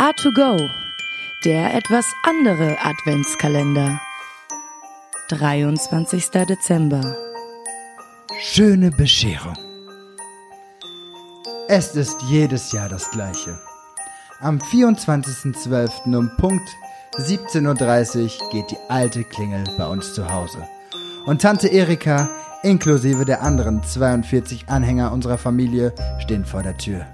A2Go, der etwas andere Adventskalender. 23. Dezember. Schöne Bescherung. Es ist jedes Jahr das gleiche. Am 24.12. um Punkt 17.30 Uhr geht die alte Klingel bei uns zu Hause. Und Tante Erika, inklusive der anderen 42 Anhänger unserer Familie, stehen vor der Tür.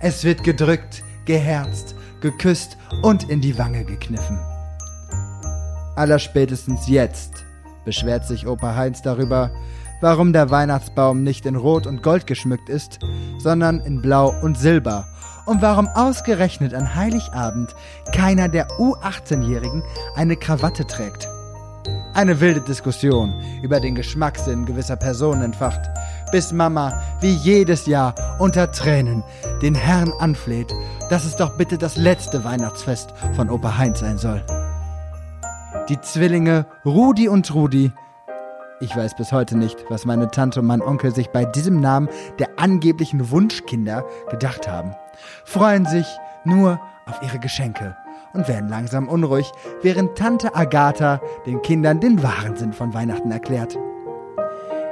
Es wird gedrückt, geherzt, geküsst und in die Wange gekniffen. Allerspätestens jetzt beschwert sich Opa Heinz darüber, warum der Weihnachtsbaum nicht in Rot und Gold geschmückt ist, sondern in Blau und Silber und warum ausgerechnet an Heiligabend keiner der U18-Jährigen eine Krawatte trägt. Eine wilde Diskussion über den Geschmackssinn gewisser Personen entfacht, bis Mama wie jedes Jahr unter Tränen den Herrn anfleht, dass es doch bitte das letzte Weihnachtsfest von Opa Heinz sein soll. Die Zwillinge Rudi und Trudi ich weiß bis heute nicht, was meine Tante und mein Onkel sich bei diesem Namen der angeblichen Wunschkinder gedacht haben. Freuen sich nur auf ihre Geschenke und werden langsam unruhig, während Tante Agatha den Kindern den wahren Sinn von Weihnachten erklärt.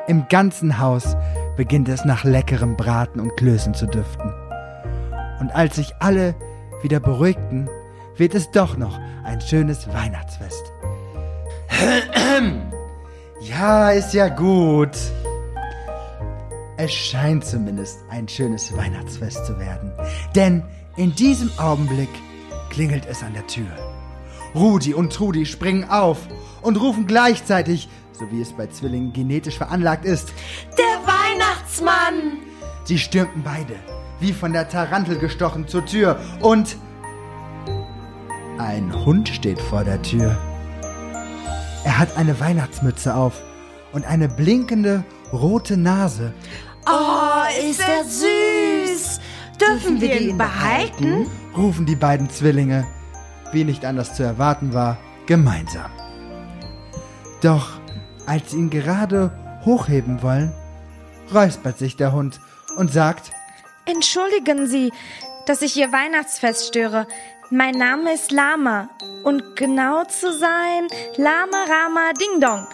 Im ganzen Haus beginnt es nach leckerem Braten und Klößen zu duften. Und als sich alle wieder beruhigten, wird es doch noch ein schönes Weihnachtsfest. Ja, ist ja gut. Es scheint zumindest ein schönes Weihnachtsfest zu werden. Denn in diesem Augenblick klingelt es an der Tür. Rudi und Trudi springen auf und rufen gleichzeitig, so wie es bei Zwillingen genetisch veranlagt ist, Der Weihnachtsmann! Sie stürmten beide, wie von der Tarantel gestochen, zur Tür und ein Hund steht vor der Tür. Er hat eine Weihnachtsmütze auf und eine blinkende rote Nase. Oh, ist er süß! Dürfen wir ihn behalten? rufen die beiden Zwillinge, wie nicht anders zu erwarten war, gemeinsam. Doch als sie ihn gerade hochheben wollen, räuspert sich der Hund und sagt, Entschuldigen Sie, dass ich Ihr Weihnachtsfest störe. Mein Name ist Lama. Und genau zu sein, Lama Rama Ding Dong.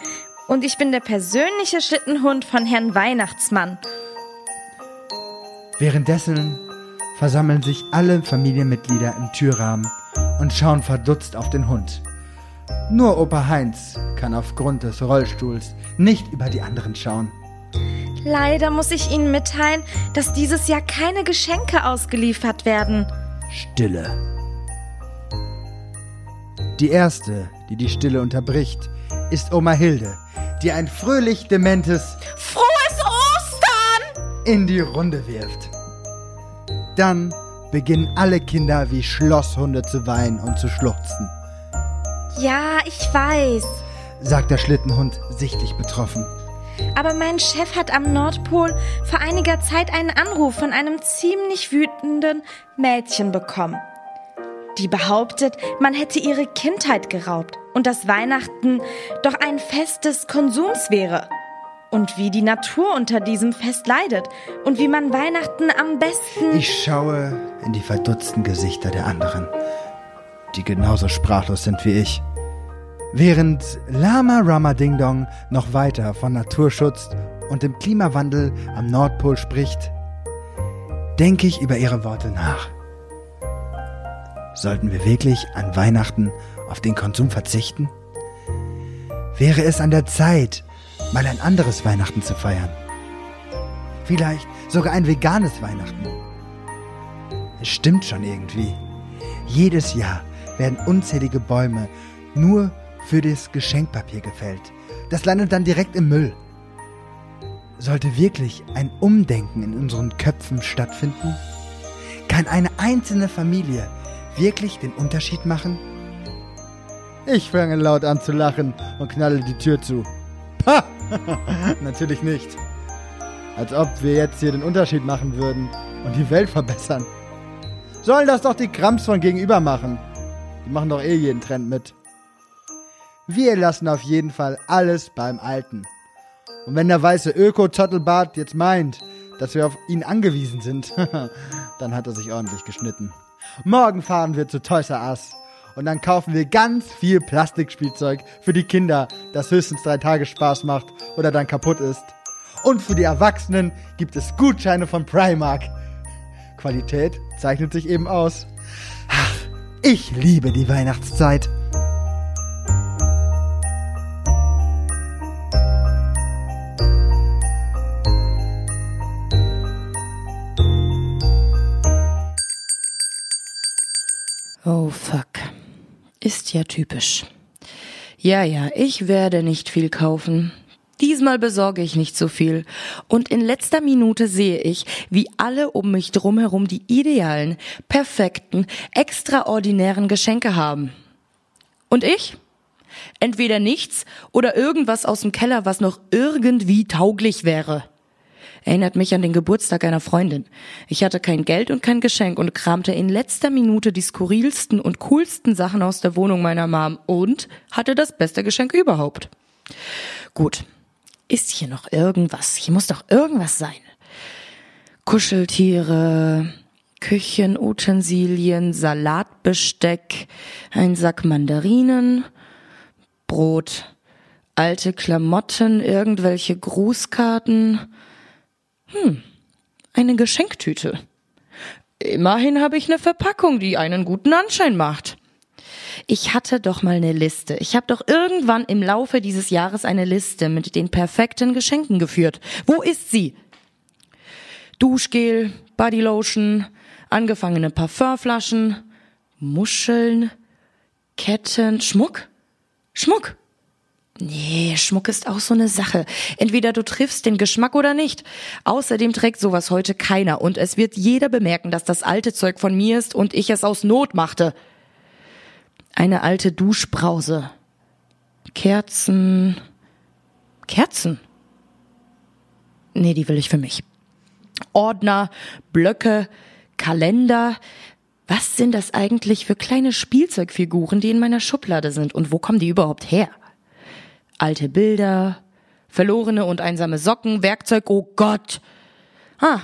Und ich bin der persönliche Schlittenhund von Herrn Weihnachtsmann. Währenddessen versammeln sich alle Familienmitglieder im Türrahmen und schauen verdutzt auf den Hund. Nur Opa Heinz kann aufgrund des Rollstuhls nicht über die anderen schauen. Leider muss ich Ihnen mitteilen, dass dieses Jahr keine Geschenke ausgeliefert werden. Stille. Die erste, die die Stille unterbricht, ist Oma Hilde, die ein fröhlich dementes Frohes Ostern! in die Runde wirft. Dann beginnen alle Kinder wie Schlosshunde zu weinen und zu schluchzen, Ja, ich weiß. sagt der Schlittenhund sichtlich betroffen. Aber mein Chef hat am Nordpol vor einiger Zeit einen Anruf von einem ziemlich wütenden Mädchen bekommen. Die behauptet, man hätte ihre Kindheit geraubt und dass Weihnachten doch ein Fest des Konsums wäre. Und wie die Natur unter diesem Fest leidet und wie man Weihnachten am besten. Ich schaue in die verdutzten Gesichter der anderen, die genauso sprachlos sind wie ich. Während Lama Rama Ding Dong noch weiter von Naturschutz und dem Klimawandel am Nordpol spricht, denke ich über ihre Worte nach. Sollten wir wirklich an Weihnachten auf den Konsum verzichten? Wäre es an der Zeit, mal ein anderes Weihnachten zu feiern? Vielleicht sogar ein veganes Weihnachten. Es stimmt schon irgendwie. Jedes Jahr werden unzählige Bäume nur für das Geschenkpapier gefällt. Das landet dann direkt im Müll. Sollte wirklich ein Umdenken in unseren Köpfen stattfinden? Kann eine einzelne Familie wirklich den Unterschied machen? Ich fange laut an zu lachen und knalle die Tür zu. Pah! Natürlich nicht. Als ob wir jetzt hier den Unterschied machen würden und die Welt verbessern. Sollen das doch die Krams von gegenüber machen. Die machen doch eh jeden Trend mit. Wir lassen auf jeden Fall alles beim Alten. Und wenn der weiße Öko-Zottelbart jetzt meint, dass wir auf ihn angewiesen sind. dann hat er sich ordentlich geschnitten. Morgen fahren wir zu Toys R Us. Und dann kaufen wir ganz viel Plastikspielzeug für die Kinder, das höchstens drei Tage Spaß macht oder dann kaputt ist. Und für die Erwachsenen gibt es Gutscheine von Primark. Qualität zeichnet sich eben aus. Ich liebe die Weihnachtszeit. Oh fuck. Ist ja typisch. Ja, ja, ich werde nicht viel kaufen. Diesmal besorge ich nicht so viel. Und in letzter Minute sehe ich, wie alle um mich drumherum die idealen, perfekten, extraordinären Geschenke haben. Und ich? Entweder nichts oder irgendwas aus dem Keller, was noch irgendwie tauglich wäre. Erinnert mich an den Geburtstag einer Freundin. Ich hatte kein Geld und kein Geschenk und kramte in letzter Minute die skurrilsten und coolsten Sachen aus der Wohnung meiner Mom und hatte das beste Geschenk überhaupt. Gut. Ist hier noch irgendwas? Hier muss doch irgendwas sein. Kuscheltiere, Küchenutensilien, Salatbesteck, ein Sack Mandarinen, Brot, alte Klamotten, irgendwelche Grußkarten, hm, eine Geschenktüte. Immerhin habe ich eine Verpackung, die einen guten Anschein macht. Ich hatte doch mal eine Liste. Ich habe doch irgendwann im Laufe dieses Jahres eine Liste mit den perfekten Geschenken geführt. Wo ist sie? Duschgel, Bodylotion, angefangene Parfümflaschen, Muscheln, Ketten, Schmuck? Schmuck. Nee, Schmuck ist auch so eine Sache. Entweder du triffst den Geschmack oder nicht. Außerdem trägt sowas heute keiner und es wird jeder bemerken, dass das alte Zeug von mir ist und ich es aus Not machte. Eine alte Duschbrause. Kerzen. Kerzen? Nee, die will ich für mich. Ordner, Blöcke, Kalender. Was sind das eigentlich für kleine Spielzeugfiguren, die in meiner Schublade sind und wo kommen die überhaupt her? alte Bilder, verlorene und einsame Socken, Werkzeug, oh Gott. Ah,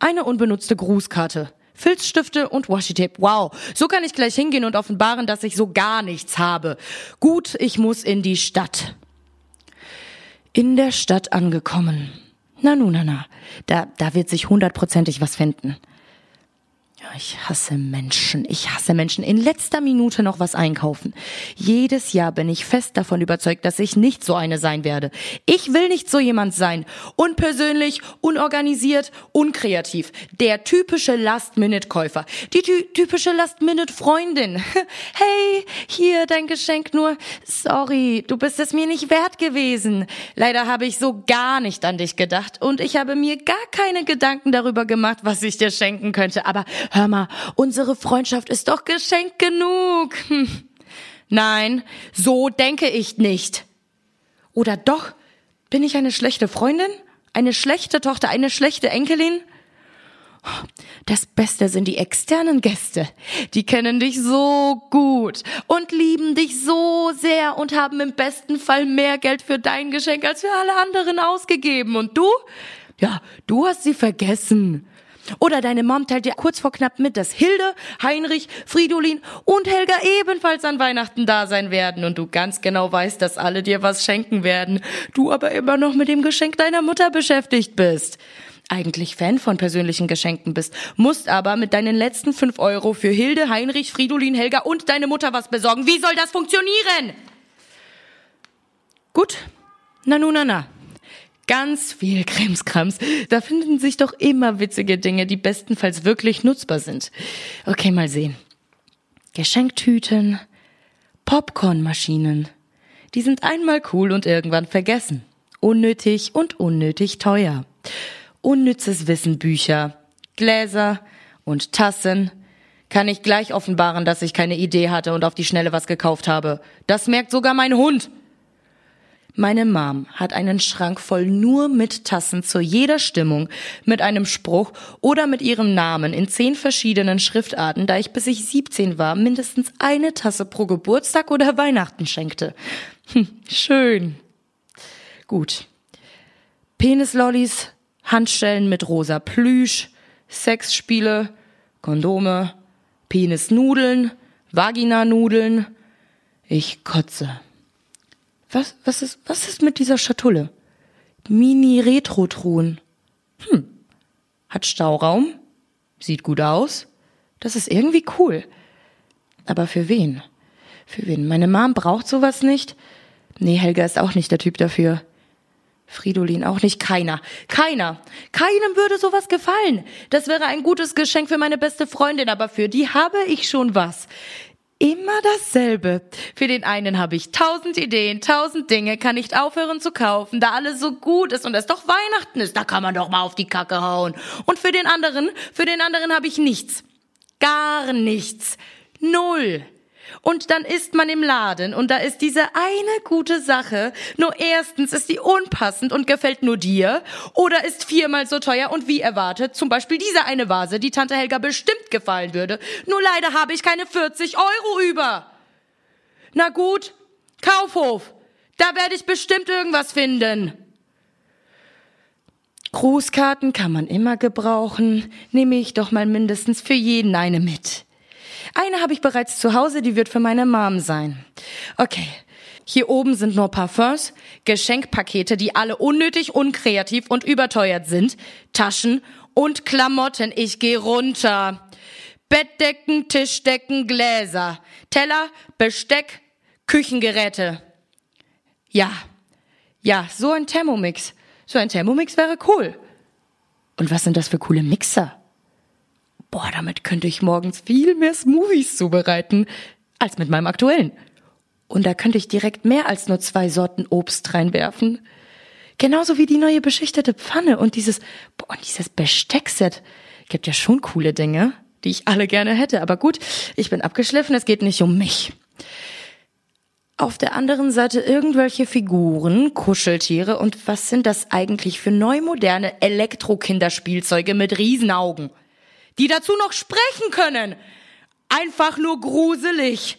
eine unbenutzte Grußkarte. Filzstifte und Washi-Tape. Wow, so kann ich gleich hingehen und offenbaren, dass ich so gar nichts habe. Gut, ich muss in die Stadt. In der Stadt angekommen. Na nu, na na, da, da wird sich hundertprozentig was finden. Ich hasse Menschen. Ich hasse Menschen. In letzter Minute noch was einkaufen. Jedes Jahr bin ich fest davon überzeugt, dass ich nicht so eine sein werde. Ich will nicht so jemand sein. Unpersönlich, unorganisiert, unkreativ. Der typische Last-Minute-Käufer. Die ty typische Last-Minute-Freundin. Hey, hier dein Geschenk nur. Sorry, du bist es mir nicht wert gewesen. Leider habe ich so gar nicht an dich gedacht und ich habe mir gar keine Gedanken darüber gemacht, was ich dir schenken könnte. Aber hör mal, unsere Freundschaft ist doch Geschenk genug. Hm. Nein, so denke ich nicht. Oder doch? Bin ich eine schlechte Freundin? Eine schlechte Tochter? Eine schlechte Enkelin? Das Beste sind die externen Gäste. Die kennen dich so gut und lieben dich so sehr und haben im besten Fall mehr Geld für dein Geschenk als für alle anderen ausgegeben. Und du? Ja, du hast sie vergessen. Oder deine Mom teilt dir kurz vor knapp mit, dass Hilde, Heinrich, Fridolin und Helga ebenfalls an Weihnachten da sein werden und du ganz genau weißt, dass alle dir was schenken werden, du aber immer noch mit dem Geschenk deiner Mutter beschäftigt bist. Eigentlich Fan von persönlichen Geschenken bist, musst aber mit deinen letzten fünf Euro für Hilde, Heinrich, Fridolin, Helga und deine Mutter was besorgen. Wie soll das funktionieren? Gut. Na nu, na, na. Ganz viel Krimskrams. Da finden sich doch immer witzige Dinge, die bestenfalls wirklich nutzbar sind. Okay, mal sehen. Geschenktüten, Popcornmaschinen. Die sind einmal cool und irgendwann vergessen. Unnötig und unnötig teuer. Unnützes Wissen Bücher, Gläser und Tassen. Kann ich gleich offenbaren, dass ich keine Idee hatte und auf die Schnelle was gekauft habe. Das merkt sogar mein Hund. Meine Mom hat einen Schrank voll nur mit Tassen zu jeder Stimmung, mit einem Spruch oder mit ihrem Namen in zehn verschiedenen Schriftarten, da ich bis ich 17 war mindestens eine Tasse pro Geburtstag oder Weihnachten schenkte. Hm, schön. Gut. Penislollis, Handschellen mit rosa Plüsch, Sexspiele, Kondome, Penisnudeln, Vaginanudeln. Ich kotze. Was, was ist, was ist mit dieser Schatulle? Mini-Retro-Truhen. Hm. Hat Stauraum. Sieht gut aus. Das ist irgendwie cool. Aber für wen? Für wen? Meine Mom braucht sowas nicht. Nee, Helga ist auch nicht der Typ dafür. Fridolin auch nicht. Keiner. Keiner. Keinem würde sowas gefallen. Das wäre ein gutes Geschenk für meine beste Freundin, aber für die habe ich schon was. Immer dasselbe. Für den einen habe ich tausend Ideen, tausend Dinge, kann nicht aufhören zu kaufen, da alles so gut ist und es doch Weihnachten ist, da kann man doch mal auf die Kacke hauen. Und für den anderen, für den anderen habe ich nichts. Gar nichts. Null. Und dann ist man im Laden und da ist diese eine gute Sache. Nur erstens ist die unpassend und gefällt nur dir oder ist viermal so teuer und wie erwartet. Zum Beispiel diese eine Vase, die Tante Helga bestimmt gefallen würde. Nur leider habe ich keine 40 Euro über. Na gut, Kaufhof. Da werde ich bestimmt irgendwas finden. Grußkarten kann man immer gebrauchen. Nehme ich doch mal mindestens für jeden eine mit. Eine habe ich bereits zu Hause, die wird für meine Mom sein. Okay. Hier oben sind nur Parfums, Geschenkpakete, die alle unnötig, unkreativ und überteuert sind, Taschen und Klamotten. Ich gehe runter. Bettdecken, Tischdecken, Gläser, Teller, Besteck, Küchengeräte. Ja, ja, so ein Thermomix. So ein Thermomix wäre cool. Und was sind das für coole Mixer? Boah, damit könnte ich morgens viel mehr Smoothies zubereiten als mit meinem aktuellen. Und da könnte ich direkt mehr als nur zwei Sorten Obst reinwerfen. Genauso wie die neue beschichtete Pfanne und dieses, boah, dieses Besteckset. Gibt ja schon coole Dinge, die ich alle gerne hätte. Aber gut, ich bin abgeschliffen, es geht nicht um mich. Auf der anderen Seite irgendwelche Figuren, Kuscheltiere und was sind das eigentlich für neumoderne Elektrokinderspielzeuge mit Riesenaugen? Die dazu noch sprechen können. Einfach nur gruselig.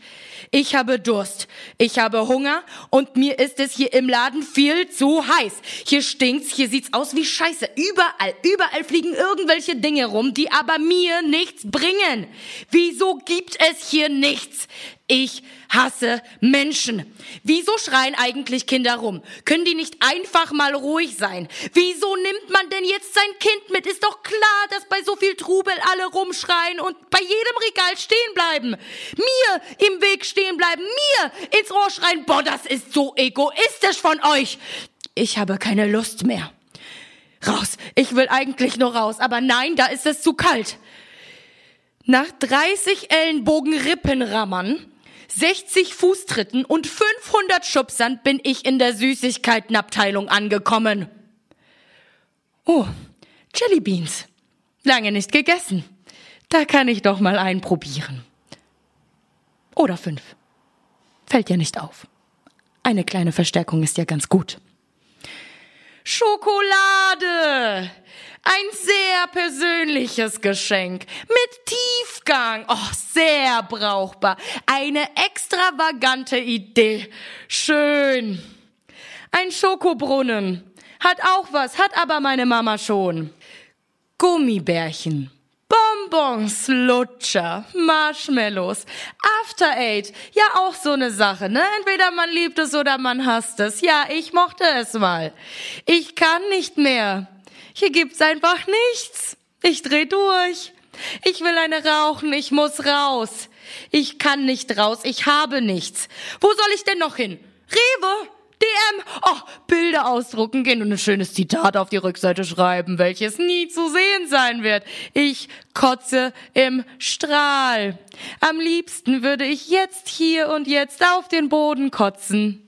Ich habe Durst, ich habe Hunger und mir ist es hier im Laden viel zu heiß. Hier stinkt's, hier sieht's aus wie Scheiße. Überall, überall fliegen irgendwelche Dinge rum, die aber mir nichts bringen. Wieso gibt es hier nichts? Ich hasse Menschen. Wieso schreien eigentlich Kinder rum? Können die nicht einfach mal ruhig sein? Wieso nimmt man denn jetzt sein Kind mit? Ist doch klar, dass bei so viel Trubel alle rumschreien und bei jedem Regal stehen bleiben. Mir im Weg stehen bleiben, mir ins Ohr schreien. Boah, das ist so egoistisch von euch. Ich habe keine Lust mehr. Raus. Ich will eigentlich nur raus, aber nein, da ist es zu kalt. Nach 30 Ellenbogen Rippenrammern 60 Fußtritten und 500 Schubsern bin ich in der Süßigkeitenabteilung angekommen. Oh, Jellybeans. Lange nicht gegessen. Da kann ich doch mal einen probieren. Oder fünf. Fällt ja nicht auf. Eine kleine Verstärkung ist ja ganz gut. Schokolade! Ein sehr persönliches Geschenk mit Tiefgang. Oh, sehr brauchbar. Eine extravagante Idee. Schön. Ein Schokobrunnen. Hat auch was, hat aber meine Mama schon. Gummibärchen. Bonbons, Lutscher, Marshmallows, After Eight, ja auch so eine Sache, ne? Entweder man liebt es oder man hasst es. Ja, ich mochte es mal. Ich kann nicht mehr. Hier gibt's einfach nichts. Ich dreh durch. Ich will eine rauchen, ich muss raus. Ich kann nicht raus, ich habe nichts. Wo soll ich denn noch hin? Rewe? DM? Oh, Bilder ausdrucken gehen und ein schönes Zitat auf die Rückseite schreiben, welches nie zu sehen sein wird. Ich kotze im Strahl. Am liebsten würde ich jetzt hier und jetzt auf den Boden kotzen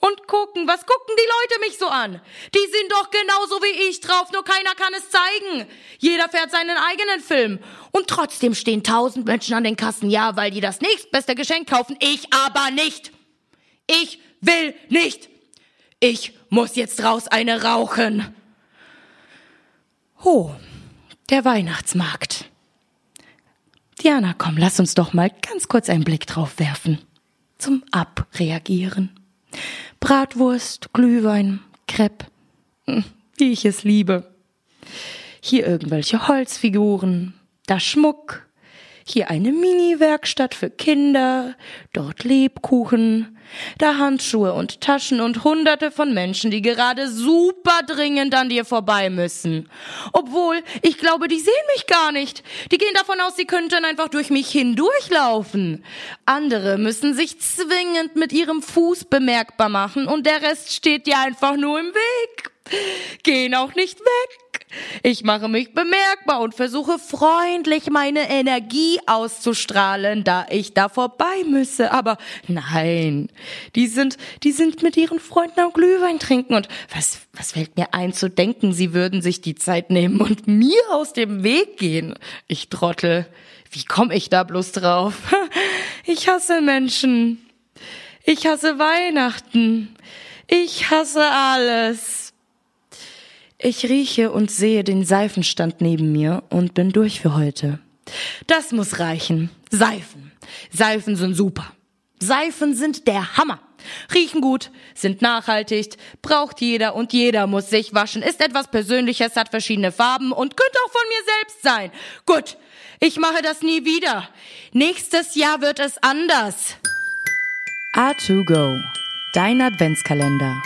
und gucken. Was gucken die Leute mich so an? Die sind doch genauso wie ich drauf, nur keiner kann es zeigen. Jeder fährt seinen eigenen Film. Und trotzdem stehen tausend Menschen an den Kassen, ja, weil die das nächstbeste Geschenk kaufen. Ich aber nicht. Ich will nicht. Ich muss jetzt raus eine rauchen. Oh, der Weihnachtsmarkt. Diana, komm, lass uns doch mal ganz kurz einen Blick drauf werfen. Zum Abreagieren. Bratwurst, Glühwein, Crepe, hm, wie ich es liebe. Hier irgendwelche Holzfiguren, da Schmuck, hier eine Mini-Werkstatt für Kinder, dort Lebkuchen, da Handschuhe und Taschen und hunderte von Menschen, die gerade super dringend an dir vorbei müssen. Obwohl, ich glaube, die sehen mich gar nicht. Die gehen davon aus, sie könnten einfach durch mich hindurchlaufen. Andere müssen sich zwingend mit ihrem Fuß bemerkbar machen und der Rest steht dir einfach nur im Weg. Gehen auch nicht weg. Ich mache mich bemerkbar und versuche freundlich meine Energie auszustrahlen, da ich da vorbei müsse. Aber nein, die sind, die sind mit ihren Freunden am Glühwein trinken und was, was fällt mir ein zu denken, sie würden sich die Zeit nehmen und mir aus dem Weg gehen? Ich trottel. Wie komme ich da bloß drauf? Ich hasse Menschen. Ich hasse Weihnachten. Ich hasse alles. Ich rieche und sehe den Seifenstand neben mir und bin durch für heute. Das muss reichen. Seifen. Seifen sind super. Seifen sind der Hammer. Riechen gut, sind nachhaltig, braucht jeder und jeder muss sich waschen, ist etwas Persönliches, hat verschiedene Farben und könnte auch von mir selbst sein. Gut, ich mache das nie wieder. Nächstes Jahr wird es anders. A2Go, dein Adventskalender.